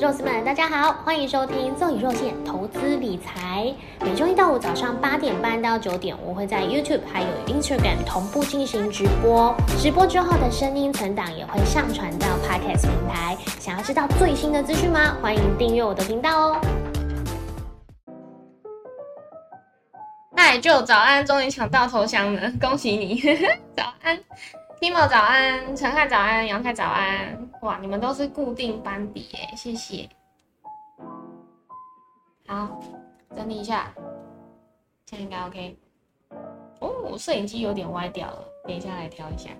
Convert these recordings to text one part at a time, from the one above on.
肉丝们，大家好，欢迎收听奏以肉馅投资理财。每周一到五早上八点半到九点，我会在 YouTube 还有 Instagram 同步进行直播。直播之后的声音存档也会上传到 Podcast 平台。想要知道最新的资讯吗？欢迎订阅我的频道哦。嗨，就早安，终于抢到头香了，恭喜你！早安，Timo 早安，陈汉早安，杨太早安。哇，你们都是固定班底耶，谢谢。好，整理一下，现在应该 OK。哦，摄影机有点歪掉了，等一下来调一下。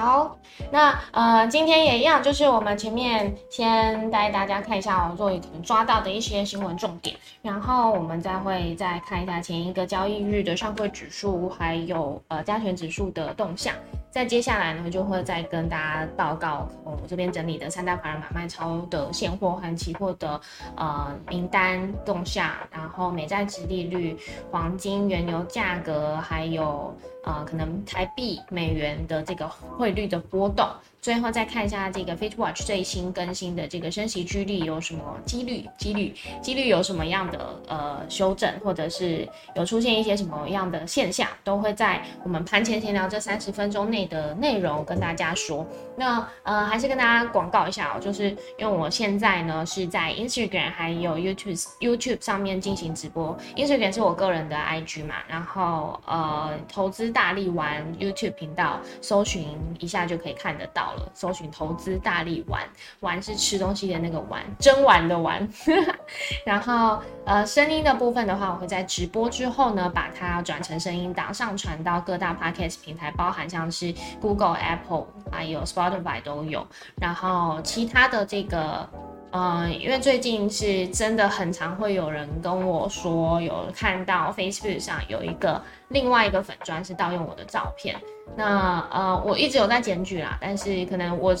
好，那呃，今天也一样，就是我们前面先带大家看一下我若雨可能抓到的一些新闻重点，然后我们再会再看一下前一个交易日的上柜指数，还有呃加权指数的动向。在接下来呢，就会再跟大家报告我这边整理的三大法人买卖超的现货和期货的呃名单动向，然后美债值利率、黄金、原油价格，还有呃可能台币、美元的这个汇率的波动。最后再看一下这个 Fitwatch 最新更新的这个升息几率有什么几率？几率？几率有什么样的呃修正，或者是有出现一些什么样的现象，都会在我们盘前闲聊这三十分钟内的内容跟大家说。那呃还是跟大家广告一下哦，就是因为我现在呢是在 Instagram 还有 YouTube YouTube 上面进行直播。Instagram 是我个人的 IG 嘛，然后呃投资大力丸 YouTube 频道搜寻一下就可以看得到了。搜寻投资大力丸，丸是吃东西的那个丸，蒸丸的丸。然后呃，声音的部分的话，我会在直播之后呢，把它转成声音档，上传到各大 podcast 平台，包含像是 Google、Apple 还有 Spotify 都有。然后其他的这个。嗯，因为最近是真的很常会有人跟我说，有看到 Facebook 上有一个另外一个粉砖是盗用我的照片。那呃，我一直有在检举啦，但是可能我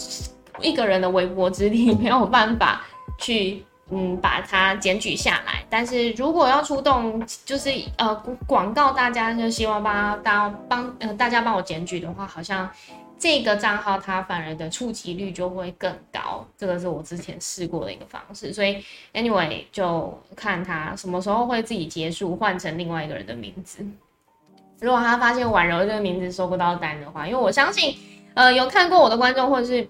一个人的微薄之力没有办法去嗯把它检举下来。但是如果要出动，就是呃广告大家就希望帮大家帮呃大家帮我检举的话，好像。这个账号它反而的触及率就会更高，这个是我之前试过的一个方式，所以 anyway 就看他什么时候会自己结束，换成另外一个人的名字。如果他发现婉柔这个名字收不到单的话，因为我相信，呃，有看过我的观众或者是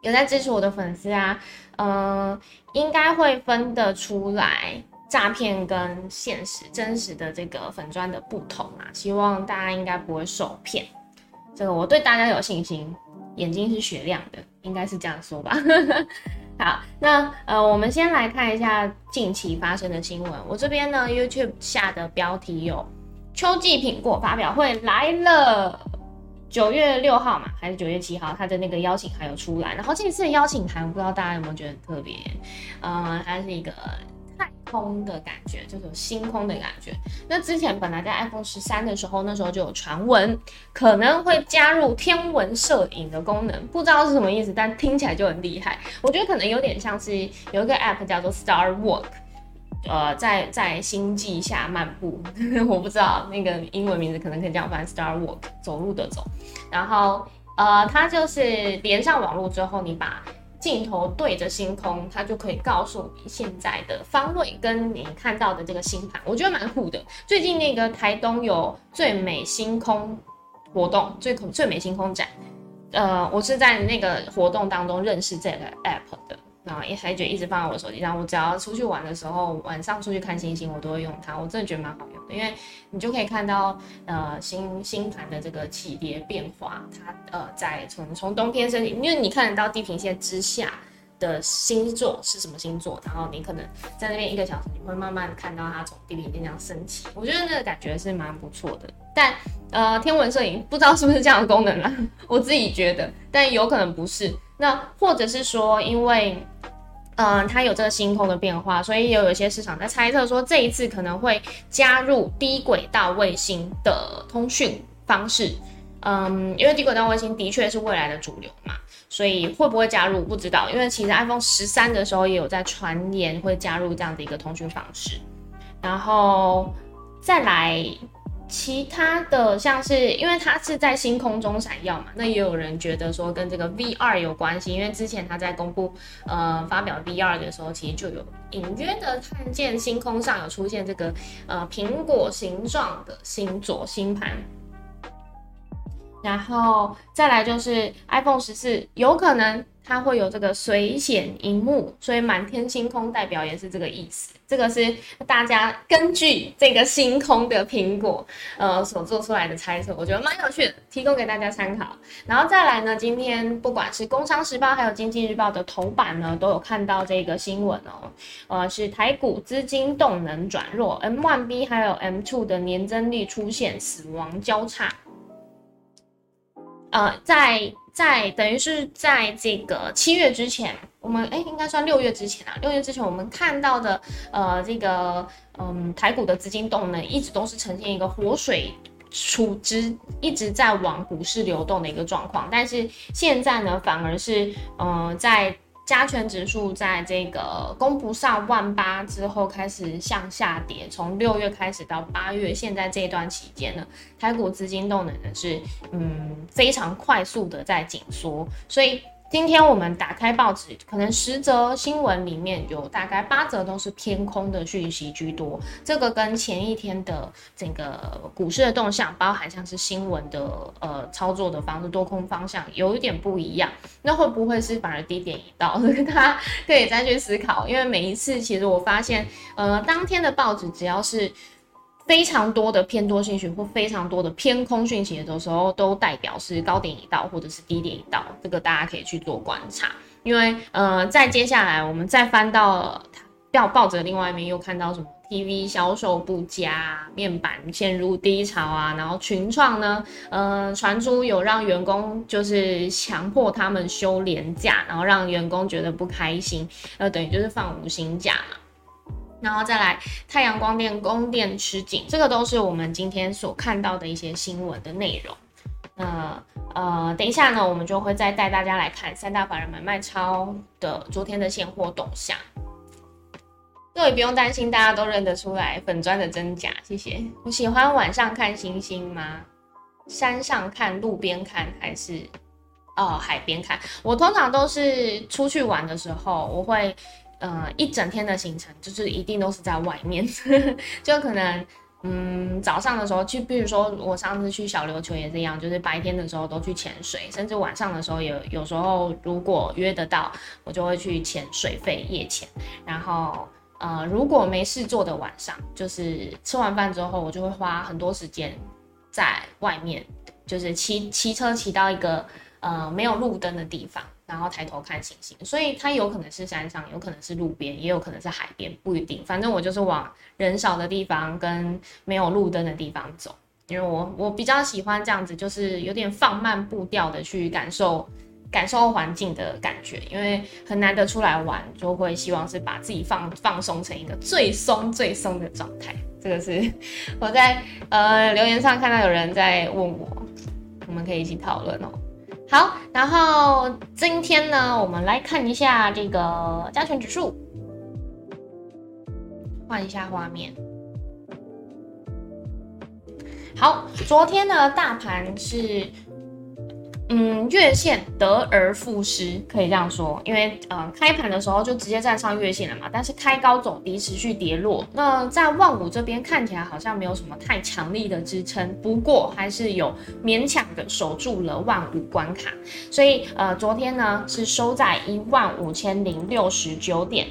有在支持我的粉丝啊，嗯，应该会分得出来诈骗跟现实真实的这个粉砖的不同啊，希望大家应该不会受骗。这个我对大家有信心，眼睛是雪亮的，应该是这样说吧。好，那呃，我们先来看一下近期发生的新闻。我这边呢，YouTube 下的标题有秋季苹果发表会来了，九月六号嘛，还是九月七号？他的那个邀请函有出来，然后这次的邀请函，我不知道大家有没有觉得特别？嗯，它是一个。空的感觉，就是星空的感觉。那之前本来在 iPhone 十三的时候，那时候就有传闻可能会加入天文摄影的功能，不知道是什么意思，但听起来就很厉害。我觉得可能有点像是有一个 App 叫做 Star Walk，呃，在在星际下漫步，我不知道那个英文名字可能可以这样翻，Star Walk，走路的走。然后呃，它就是连上网络之后，你把镜头对着星空，它就可以告诉你现在的方位跟你看到的这个星盘，我觉得蛮酷的。最近那个台东有最美星空活动，最最美星空展，呃，我是在那个活动当中认识这个 app 的。然后一还就一直放在我手机上，我只要出去玩的时候，晚上出去看星星，我都会用它。我真的觉得蛮好用的，因为你就可以看到呃星星盘的这个起跌变化，它呃在从从冬天升起，因为你看得到地平线之下的星座是什么星座，然后你可能在那边一个小时，你会慢慢看到它从地平线这样升起。我觉得那个感觉是蛮不错的。但呃天文摄影不知道是不是这样的功能啊？我自己觉得，但有可能不是。那或者是说，因为嗯，它有这个星空的变化，所以有有些市场在猜测说，这一次可能会加入低轨道卫星的通讯方式。嗯，因为低轨道卫星的确是未来的主流嘛，所以会不会加入不知道。因为其实 iPhone 十三的时候也有在传言会加入这样的一个通讯方式。然后再来，其他的像是，因为它是在星空中闪耀嘛，那也有人觉得说跟这个 VR 有关系，因为之前他在公布呃发表 VR 的时候，其实就有隐约的看见星空上有出现这个呃苹果形状的星座星盘。然后再来就是 iPhone 十四，有可能它会有这个水显荧幕，所以满天星空代表也是这个意思。这个是大家根据这个星空的苹果，呃所做出来的猜测，我觉得蛮有趣的，提供给大家参考。然后再来呢，今天不管是《工商时报》还有《经济日报》的头版呢，都有看到这个新闻哦，呃，是台股资金动能转弱，M1B 还有 M2 的年增率出现死亡交叉。呃，在在等于是在这个七月之前，我们哎应该算六月之前啊，六月之前我们看到的呃这个嗯台股的资金动能一直都是呈现一个活水储值，一直在往股市流动的一个状况，但是现在呢反而是嗯在。加权指数在这个攻不上万八之后开始向下跌，从六月开始到八月，现在这段期间呢，台股资金动能呢是嗯非常快速的在紧缩，所以。今天我们打开报纸，可能十则新闻里面有大概八则都是偏空的讯息居多。这个跟前一天的整个股市的动向，包含像是新闻的呃操作的方式多空方向有一点不一样。那会不会是反而低点一到？大家可以再去思考。因为每一次其实我发现，呃，当天的报纸只要是。非常多的偏多讯息或非常多的偏空讯息的时候，都代表是高点已到或者是低点已到，这个大家可以去做观察。因为呃，再接下来我们再翻到要报纸另外一面，又看到什么 TV 销售不佳，面板陷入低潮啊，然后群创呢，呃，传出有让员工就是强迫他们休年假，然后让员工觉得不开心，呃，等于就是放无薪假嘛。然后再来，太阳光电供电吃紧，这个都是我们今天所看到的一些新闻的内容。那呃，等一下呢，我们就会再带大家来看三大法人买卖超的昨天的现货动向。各位不用担心，大家都认得出来粉砖的真假。谢谢。我喜欢晚上看星星吗？山上看、路边看还是哦海边看？我通常都是出去玩的时候，我会。呃，一整天的行程就是一定都是在外面，就可能，嗯，早上的时候去，比如说我上次去小琉球也是一样，就是白天的时候都去潜水，甚至晚上的时候有有时候如果约得到，我就会去潜水费夜潜。然后，呃，如果没事做的晚上，就是吃完饭之后，我就会花很多时间在外面，就是骑骑车骑到一个呃没有路灯的地方。然后抬头看星星，所以它有可能是山上，有可能是路边，也有可能是海边，不一定。反正我就是往人少的地方跟没有路灯的地方走，因为我我比较喜欢这样子，就是有点放慢步调的去感受感受环境的感觉。因为很难得出来玩，就会希望是把自己放放松成一个最松最松的状态。这个是我在呃留言上看到有人在问我，我们可以一起讨论哦。好，然后今天呢，我们来看一下这个加权指数，换一下画面。好，昨天呢，大盘是。嗯，月线得而复失，可以这样说，因为呃开盘的时候就直接站上月线了嘛，但是开高走低，持续跌落。那在万五这边看起来好像没有什么太强力的支撑，不过还是有勉强的守住了万五关卡，所以呃昨天呢是收在一万五千零六十九点。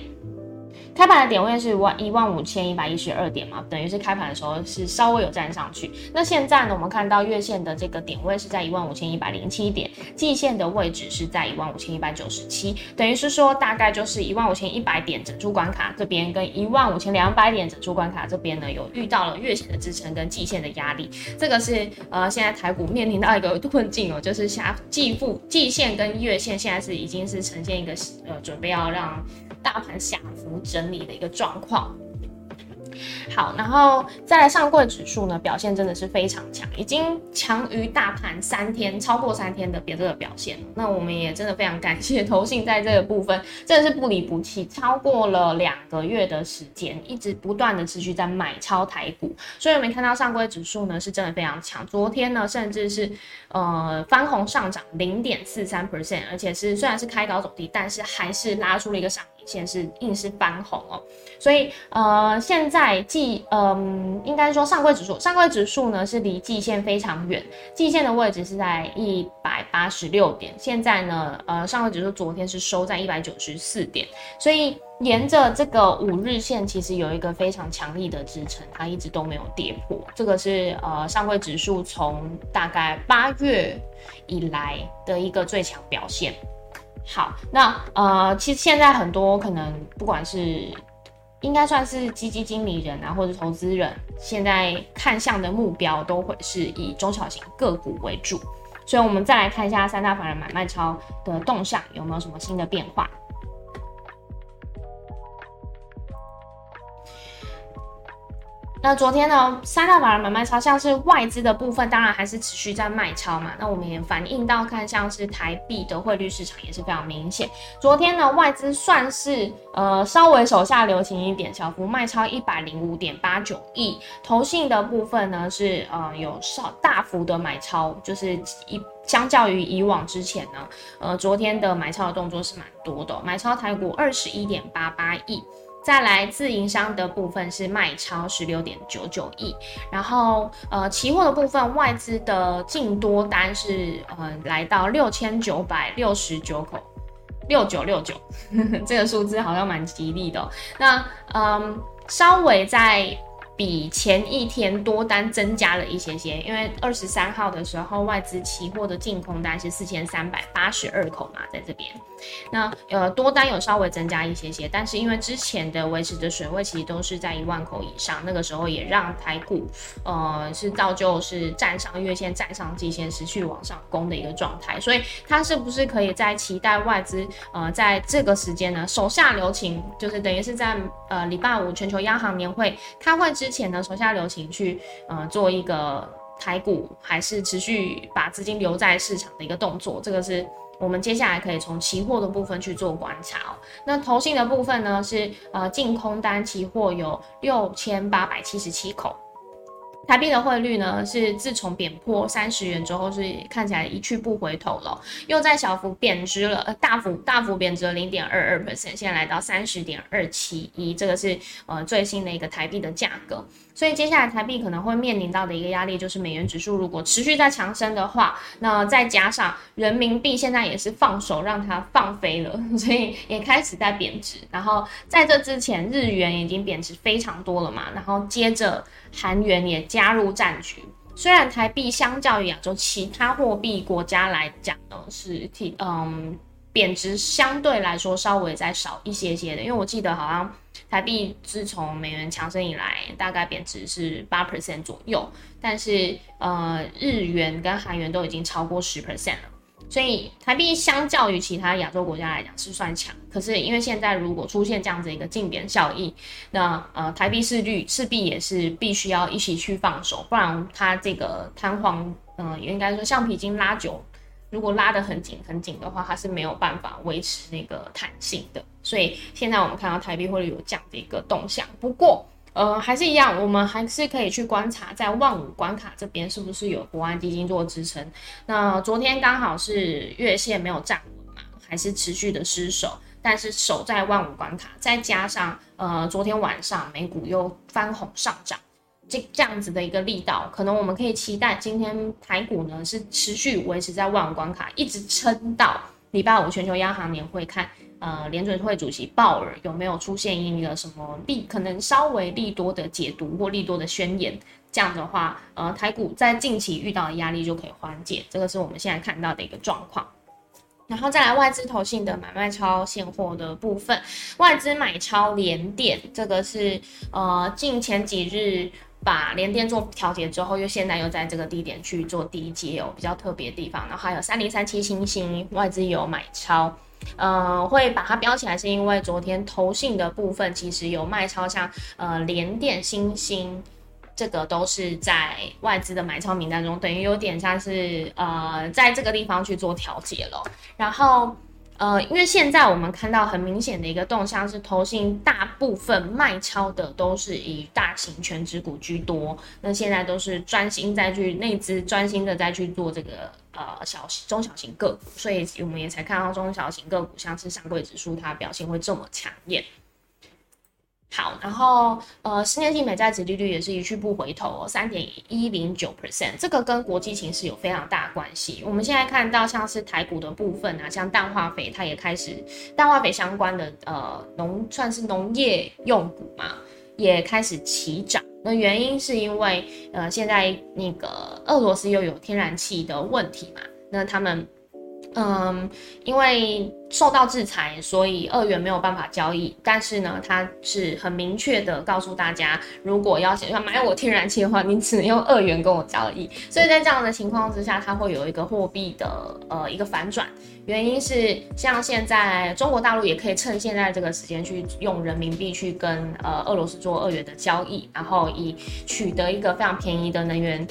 开盘的点位是万一万五千一百一十二点嘛，等于是开盘的时候是稍微有站上去。那现在呢，我们看到月线的这个点位是在一万五千一百零七点，季线的位置是在一万五千一百九十七，等于是说大概就是一万五千一百点整出关卡这边跟一万五千两百点整出关卡这边呢，有遇到了月线的支撑跟季线的压力。这个是呃现在台股面临到一个困境哦，就是下季复季线跟月线现在是已经是呈现一个呃准备要让。大盘下幅整理的一个状况。好，然后再来上柜指数呢，表现真的是非常强，已经强于大盘三天，超过三天的别这个表现。那我们也真的非常感谢投信在这个部分真的是不离不弃，超过了两个月的时间，一直不断的持续在买超台股。所以我们看到上柜指数呢是真的非常强，昨天呢甚至是呃翻红上涨零点四三 percent，而且是虽然是开高走低，但是还是拉出了一个上。显示硬是翻红哦，所以呃，现在季嗯，应该说上柜指数，上柜指数呢是离季线非常远，季线的位置是在一百八十六点，现在呢，呃，上柜指数昨天是收在一百九十四点，所以沿着这个五日线，其实有一个非常强力的支撑，它一直都没有跌破，这个是呃上柜指数从大概八月以来的一个最强表现。好，那呃，其实现在很多可能不管是应该算是基金经理人啊，或者投资人，现在看向的目标都会是以中小型个股为主。所以，我们再来看一下三大法人买卖超的动向有没有什么新的变化。那昨天呢，三大法人买卖超，像是外资的部分，当然还是持续在卖超嘛。那我们也反映到看，像是台币的汇率市场也是非常明显。昨天呢，外资算是呃稍微手下留情一点，小幅卖超一百零五点八九亿。投信的部分呢，是呃有少大幅的买超，就是一相较于以往之前呢，呃昨天的买超的动作是蛮多的，买超台股二十一点八八亿。再来自营商的部分是卖超十六点九九亿，然后呃期货的部分外资的净多单是呃来到六千九百六十九口，六九六九，这个数字好像蛮吉利的。那嗯稍微在。比前一天多单增加了一些些，因为二十三号的时候外资期货的净空单是四千三百八十二口嘛，在这边，那呃多单有稍微增加一些些，但是因为之前的维持的水位其实都是在一万口以上，那个时候也让台股呃是造就是站上月线、站上季线，持续往上攻的一个状态，所以它是不是可以在期待外资呃在这个时间呢手下留情，就是等于是在呃礼拜五全球央行年会开会之。前呢，手下留情去呃做一个台股，还是持续把资金留在市场的一个动作，这个是我们接下来可以从期货的部分去做观察哦。那投信的部分呢，是呃净空单期货有六千八百七十七口。台币的汇率呢，是自从贬破三十元之后，是看起来一去不回头了，又在小幅贬值了，呃，大幅大幅贬值了零点二二 percent，现在来到三十点二七一，这个是呃最新的一个台币的价格。所以接下来台币可能会面临到的一个压力，就是美元指数如果持续在强升的话，那再加上人民币现在也是放手让它放飞了，所以也开始在贬值。然后在这之前，日元已经贬值非常多了嘛，然后接着韩元也加入战局。虽然台币相较于亚洲其他货币国家来讲呢，是挺嗯。贬值相对来说稍微再少一些些的，因为我记得好像台币自从美元强升以来，大概贬值是八 percent 左右，但是呃日元跟韩元都已经超过十 percent 了，所以台币相较于其他亚洲国家来讲是算强。可是因为现在如果出现这样子一个净贬效应，那呃台币市率势必也是必须要一起去放手，不然它这个弹簧，嗯，应该说橡皮筋拉久。如果拉得很紧很紧的话，它是没有办法维持那个弹性的。所以现在我们看到台币汇率有这样的一个动向。不过，呃，还是一样，我们还是可以去观察在万五关卡这边是不是有国安基金做支撑。那昨天刚好是月线没有站稳嘛，还是持续的失守，但是守在万五关卡，再加上呃昨天晚上美股又翻红上涨。这这样子的一个力道，可能我们可以期待今天台股呢是持续维持在万五关卡，一直撑到礼拜五全球央行年会，看呃联准会主席鲍尔有没有出现一个什么利，可能稍微利多的解读或利多的宣言，这样的话，呃台股在近期遇到的压力就可以缓解，这个是我们现在看到的一个状况。然后再来外资投信的买卖超现货的部分，外资买超连电，这个是呃近前几日。把连电做调节之后，又现在又在这个低点去做低阶哦，比较特别的地方。然后还有三零三七星星外资有买超，呃会把它标起来，是因为昨天投信的部分其实有卖超，像呃联电、新兴。这个都是在外资的买超名单中，等于有点像是呃，在这个地方去做调节了。然后呃，因为现在我们看到很明显的一个动向是，投信大部分卖超的都是以大型全职股居多。那现在都是专心再去内资专心的再去做这个呃小中小型个股，所以我们也才看到中小型个股像是上柜指数它表现会这么抢眼。好，然后呃，十年期美债殖利率也是一去不回头，三点一零九 percent，这个跟国际形势有非常大的关系。我们现在看到像是台股的部分啊，像氮化肥，它也开始氮化肥相关的呃农算是农业用股嘛，也开始起涨。那原因是因为呃现在那个俄罗斯又有天然气的问题嘛，那他们。嗯，因为受到制裁，所以二元没有办法交易。但是呢，它是很明确的告诉大家，如果要想要买我天然气的话，你只能用二元跟我交易。所以在这样的情况之下，它会有一个货币的呃一个反转。原因是像现在中国大陆也可以趁现在这个时间去用人民币去跟呃俄罗斯做二元的交易，然后以取得一个非常便宜的能源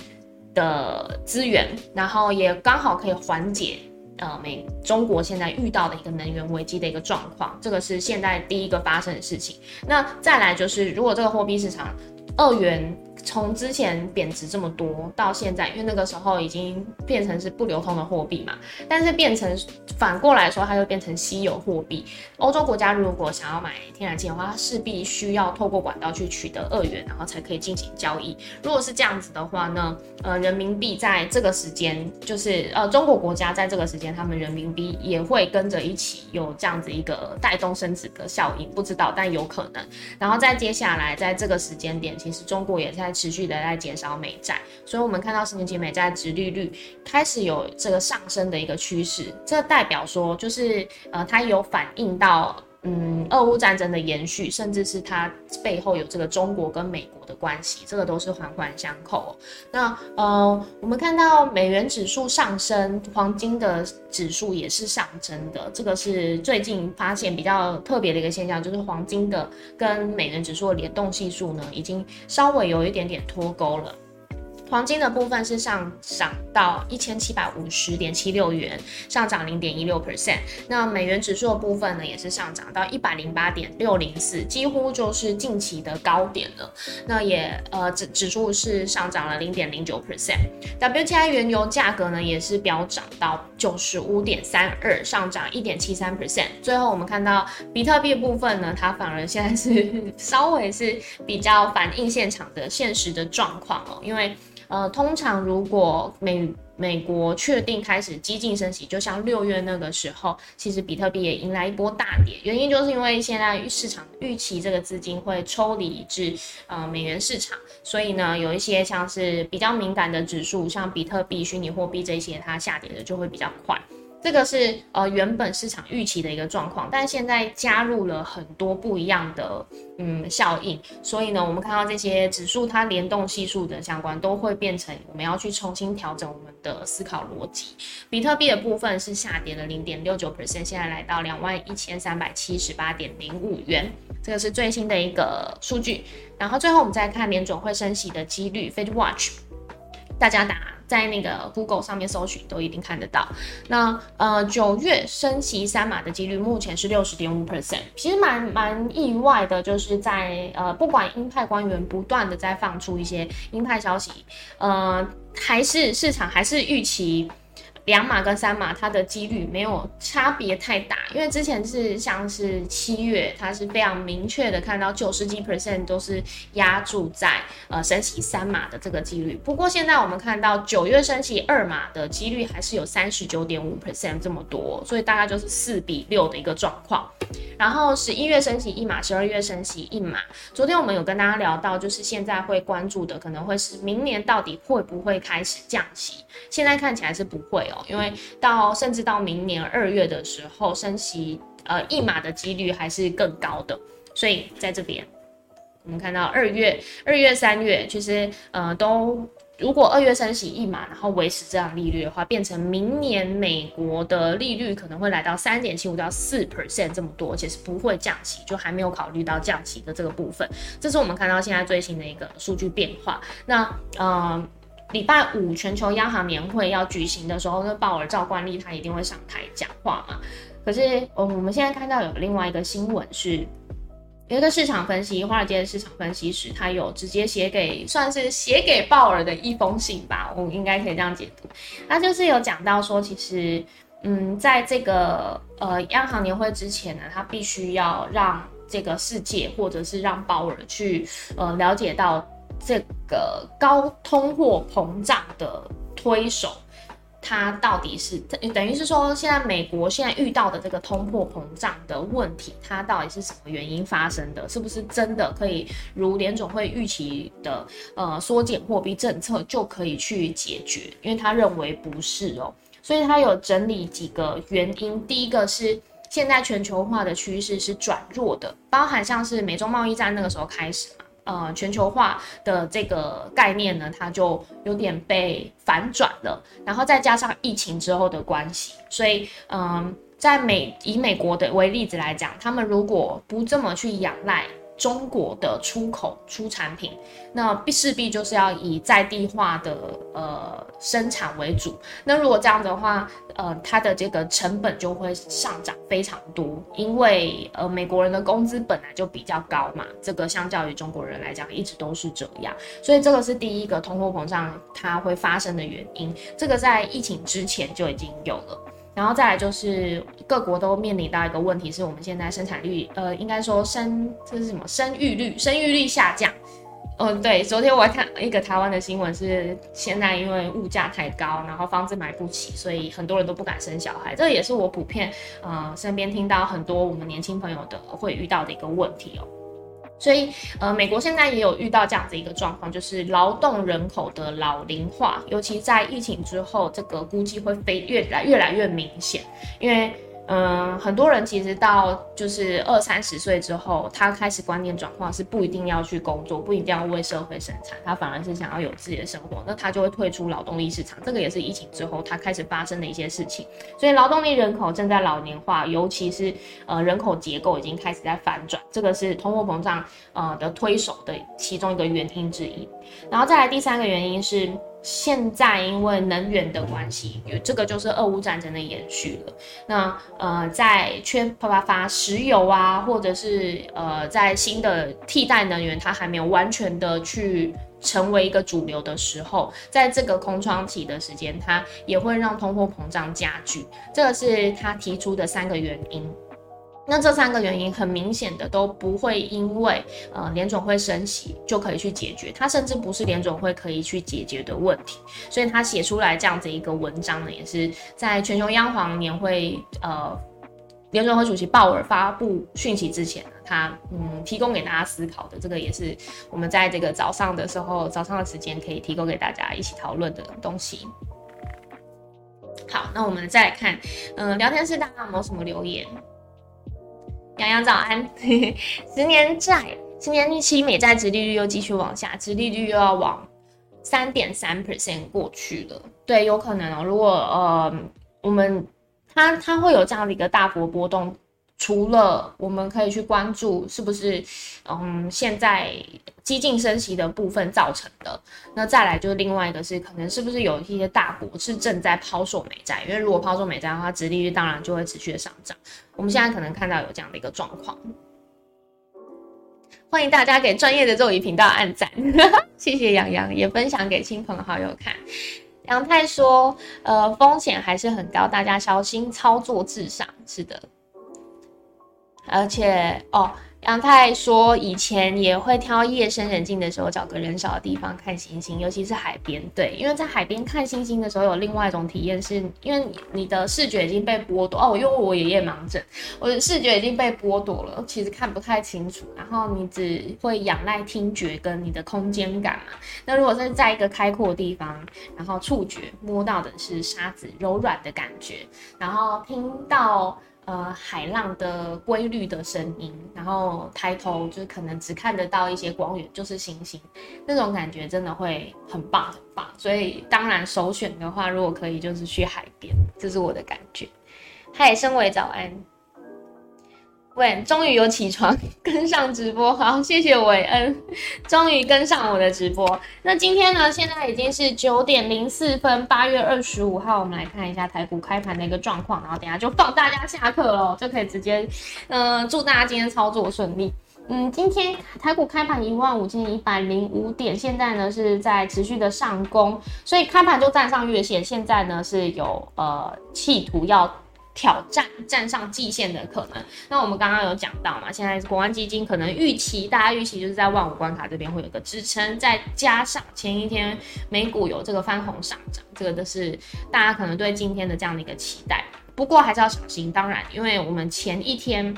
的资源，然后也刚好可以缓解。呃，美中国现在遇到的一个能源危机的一个状况，这个是现在第一个发生的事情。那再来就是，如果这个货币市场二元。从之前贬值这么多到现在，因为那个时候已经变成是不流通的货币嘛，但是变成反过来说，它又变成稀有货币。欧洲国家如果想要买天然气的话，它势必需要透过管道去取得二元，然后才可以进行交易。如果是这样子的话呢，呃，人民币在这个时间，就是呃中国国家在这个时间，他们人民币也会跟着一起有这样子一个带动升值的效应，不知道，但有可能。然后再接下来，在这个时间点，其实中国也在。持续的在减少美债，所以我们看到十年期美债殖利率开始有这个上升的一个趋势，这代表说就是呃它有反映到嗯俄乌战争的延续，甚至是它背后有这个中国跟美国的关系，这个都是环环相扣。那呃我们看到美元指数上升，黄金的指数也是上升的，这个是最近发现比较特别的一个现象，就是黄金的跟美元指数的联动系数呢，已经稍微有一点点脱钩了。黄金的部分是上涨到一千七百五十点七六元，上涨零点一六 percent。那美元指数的部分呢，也是上涨到一百零八点六零四，几乎就是近期的高点了。那也呃指指数是上涨了零点零九 percent。WTI 原油价格呢，也是飙涨到九十五点三二，上涨一点七三 percent。最后我们看到比特币部分呢，它反而现在是 稍微是比较反映现场的现实的状况哦，因为。呃，通常如果美美国确定开始激进升息，就像六月那个时候，其实比特币也迎来一波大跌。原因就是因为现在市场预期这个资金会抽离至呃美元市场，所以呢，有一些像是比较敏感的指数，像比特币、虚拟货币这些，它下跌的就会比较快。这个是呃原本市场预期的一个状况，但现在加入了很多不一样的嗯效应，所以呢，我们看到这些指数它联动系数的相关都会变成我们要去重新调整我们的思考逻辑。比特币的部分是下跌了零点六九 percent，现在来到两万一千三百七十八点零五元，这个是最新的一个数据。然后最后我们再看联总会升息的几率，Fed Watch，大家打。在那个 Google 上面搜寻都一定看得到。那呃九月升旗三码的几率目前是六十点五 percent，其实蛮蛮意外的，就是在呃不管鹰派官员不断的在放出一些鹰派消息，呃还是市场还是预期。两码跟三码，它的几率没有差别太大，因为之前是像是七月，它是非常明确的看到九十几 percent 都是压注在呃升息三码的这个几率。不过现在我们看到九月升息二码的几率还是有三十九点五 percent 这么多，所以大概就是四比六的一个状况。然后十一月升息一码，十二月升息一码。昨天我们有跟大家聊到，就是现在会关注的可能会是明年到底会不会开始降息，现在看起来是不会。因为到甚至到明年二月的时候，升息呃一码的几率还是更高的，所以在这边我们看到二月、二月、三月其实呃都如果二月升息一码，然后维持这样利率的话，变成明年美国的利率可能会来到三点七五到四 percent 这么多，而且是不会降息，就还没有考虑到降息的这个部分。这是我们看到现在最新的一个数据变化。那呃，礼拜五全球央行年会要举行的时候，那鲍尔照惯例他一定会上台讲话嘛。可是呃，我们现在看到有另外一个新闻是。有一个市场分析，华尔街的市场分析师，他有直接写给，算是写给鲍尔的一封信吧，我应该可以这样解读。他就是有讲到说，其实，嗯，在这个呃央行年会之前呢，他必须要让这个世界，或者是让鲍尔去呃了解到这个高通货膨胀的推手。它到底是等于是说，现在美国现在遇到的这个通货膨胀的问题，它到底是什么原因发生的？是不是真的可以如联总会预期的，呃，缩减货币政策就可以去解决？因为他认为不是哦，所以他有整理几个原因。第一个是现在全球化的趋势是转弱的，包含像是美中贸易战那个时候开始嘛。呃，全球化的这个概念呢，它就有点被反转了，然后再加上疫情之后的关系，所以，嗯，在美以美国的为例子来讲，他们如果不这么去仰赖。中国的出口出产品，那必势必就是要以在地化的呃生产为主。那如果这样的话，呃，它的这个成本就会上涨非常多，因为呃美国人的工资本来就比较高嘛，这个相较于中国人来讲一直都是这样，所以这个是第一个通货膨胀它会发生的原因。这个在疫情之前就已经有了。然后再来就是各国都面临到一个问题，是我们现在生产率，呃，应该说生这是什么生育率，生育率下降。嗯，对，昨天我还看一个台湾的新闻，是现在因为物价太高，然后房子买不起，所以很多人都不敢生小孩。这也是我普遍呃身边听到很多我们年轻朋友的会遇到的一个问题哦。所以，呃，美国现在也有遇到这样子一个状况，就是劳动人口的老龄化，尤其在疫情之后，这个估计会非越来越来越明显，因为。嗯，很多人其实到就是二三十岁之后，他开始观念转化，是不一定要去工作，不一定要为社会生产，他反而是想要有自己的生活，那他就会退出劳动力市场。这个也是疫情之后他开始发生的一些事情。所以劳动力人口正在老年化，尤其是呃人口结构已经开始在反转，这个是通货膨胀呃的推手的其中一个原因之一。然后再来第三个原因是。现在因为能源的关系，有这个就是俄乌战争的延续了。那呃，在缺啪啪发石油啊，或者是呃，在新的替代能源它还没有完全的去成为一个主流的时候，在这个空窗期的时间，它也会让通货膨胀加剧。这个是他提出的三个原因。那这三个原因很明显的都不会因为呃联总会升息就可以去解决，它甚至不是联总会可以去解决的问题，所以他写出来这样子一个文章呢，也是在全球央行年会呃联总会主席鲍尔发布讯息之前呢，他嗯提供给大家思考的，这个也是我们在这个早上的时候早上的时间可以提供给大家一起讨论的东西。好，那我们再来看，嗯，聊天室大家有没有什么留言？洋洋早安，十年债、十年期美债殖利率又继续往下，殖利率又要往三点三 percent 过去了。对，有可能哦。如果呃，我们它它会有这样的一个大幅波动。除了我们可以去关注是不是，嗯，现在激进升息的部分造成的，那再来就是另外一个是可能是不是有一些大国是正在抛售美债，因为如果抛售美债的话，殖利率当然就会持续的上涨。我们现在可能看到有这样的一个状况。欢迎大家给专业的肉仪频道按赞，谢谢杨洋，也分享给亲朋好友看。杨太说，呃，风险还是很高，大家小心操作至上。是的。而且哦，杨太说以前也会挑夜深人静的时候找个人少的地方看星星，尤其是海边。对，因为在海边看星星的时候有另外一种体验，是因为你的视觉已经被剥夺哦。因为我爷爷盲症，我的视觉已经被剥夺了，其实看不太清楚。然后你只会仰赖听觉跟你的空间感嘛。那如果是在一个开阔的地方，然后触觉摸到的是沙子柔软的感觉，然后听到。呃海浪的规律的声音，然后抬头就是可能只看得到一些光源，就是星星，那种感觉真的会很棒很棒。所以当然首选的话，如果可以就是去海边，这是我的感觉。嗨，身为早安。喂，终于有起床 跟上直播，好，谢谢韦恩，终于跟上我的直播。那今天呢，现在已经是九点零四分，八月二十五号，我们来看一下台股开盘的一个状况，然后等下就放大家下课喽，就可以直接，嗯，祝大家今天操作顺利。嗯，今天台股开盘一万五千一百零五点，现在呢是在持续的上攻，所以开盘就站上月线，现在呢是有呃企图要。挑战站上季线的可能，那我们刚刚有讲到嘛，现在国安基金可能预期，大家预期就是在万五关卡这边会有个支撑，再加上前一天美股有这个翻红上涨，这个都是大家可能对今天的这样的一个期待。不过还是要小心，当然，因为我们前一天。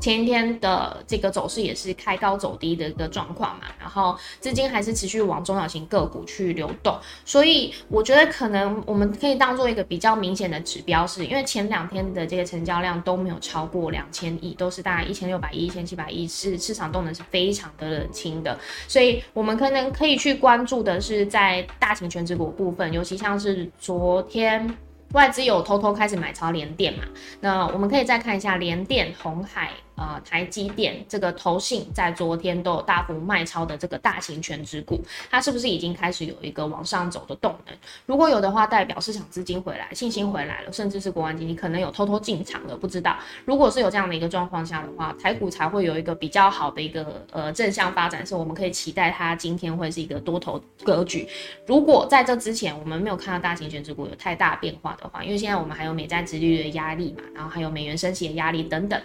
前一天的这个走势也是开高走低的一个状况嘛，然后资金还是持续往中小型个股去流动，所以我觉得可能我们可以当做一个比较明显的指标，是因为前两天的这个成交量都没有超过两千亿，都是大概一千六百亿、一千七百亿，是市场动能是非常的冷清的，所以我们可能可以去关注的是在大型全值股部分，尤其像是昨天。外资有偷偷开始买超联电嘛？那我们可以再看一下联电、红海、呃台积电这个投信在昨天都有大幅卖超的这个大型全值股，它是不是已经开始有一个往上走的动能？如果有的话，代表市场资金回来，信心回来了，甚至是国安基金可能有偷偷进场的，不知道。如果是有这样的一个状况下的话，台股才会有一个比较好的一个呃正向发展，是我们可以期待它今天会是一个多头格局。如果在这之前我们没有看到大型全值股有太大变化，的话，因为现在我们还有美债殖利率的压力嘛，然后还有美元升息的压力等等，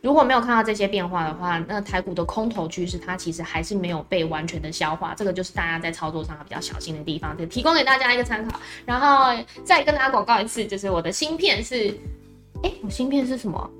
如果没有看到这些变化的话，那台股的空头趋势它其实还是没有被完全的消化，这个就是大家在操作上比较小心的地方，就提供给大家一个参考。然后再跟大家广告一次，就是我的芯片是，哎，我芯片是什么？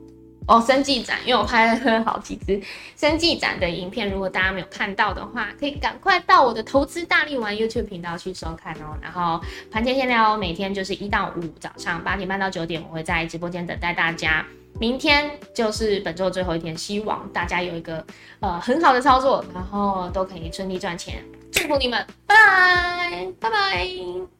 哦，生技展，因为我拍了好几支生技展的影片，如果大家没有看到的话，可以赶快到我的投资大力丸 YouTube 频道去收看哦。然后盘前闲聊，每天就是一到五早上八点半到九点，我会在直播间等待大家。明天就是本周最后一天，希望大家有一个呃很好的操作，然后都可以顺利赚钱，祝福你们，拜拜，拜拜。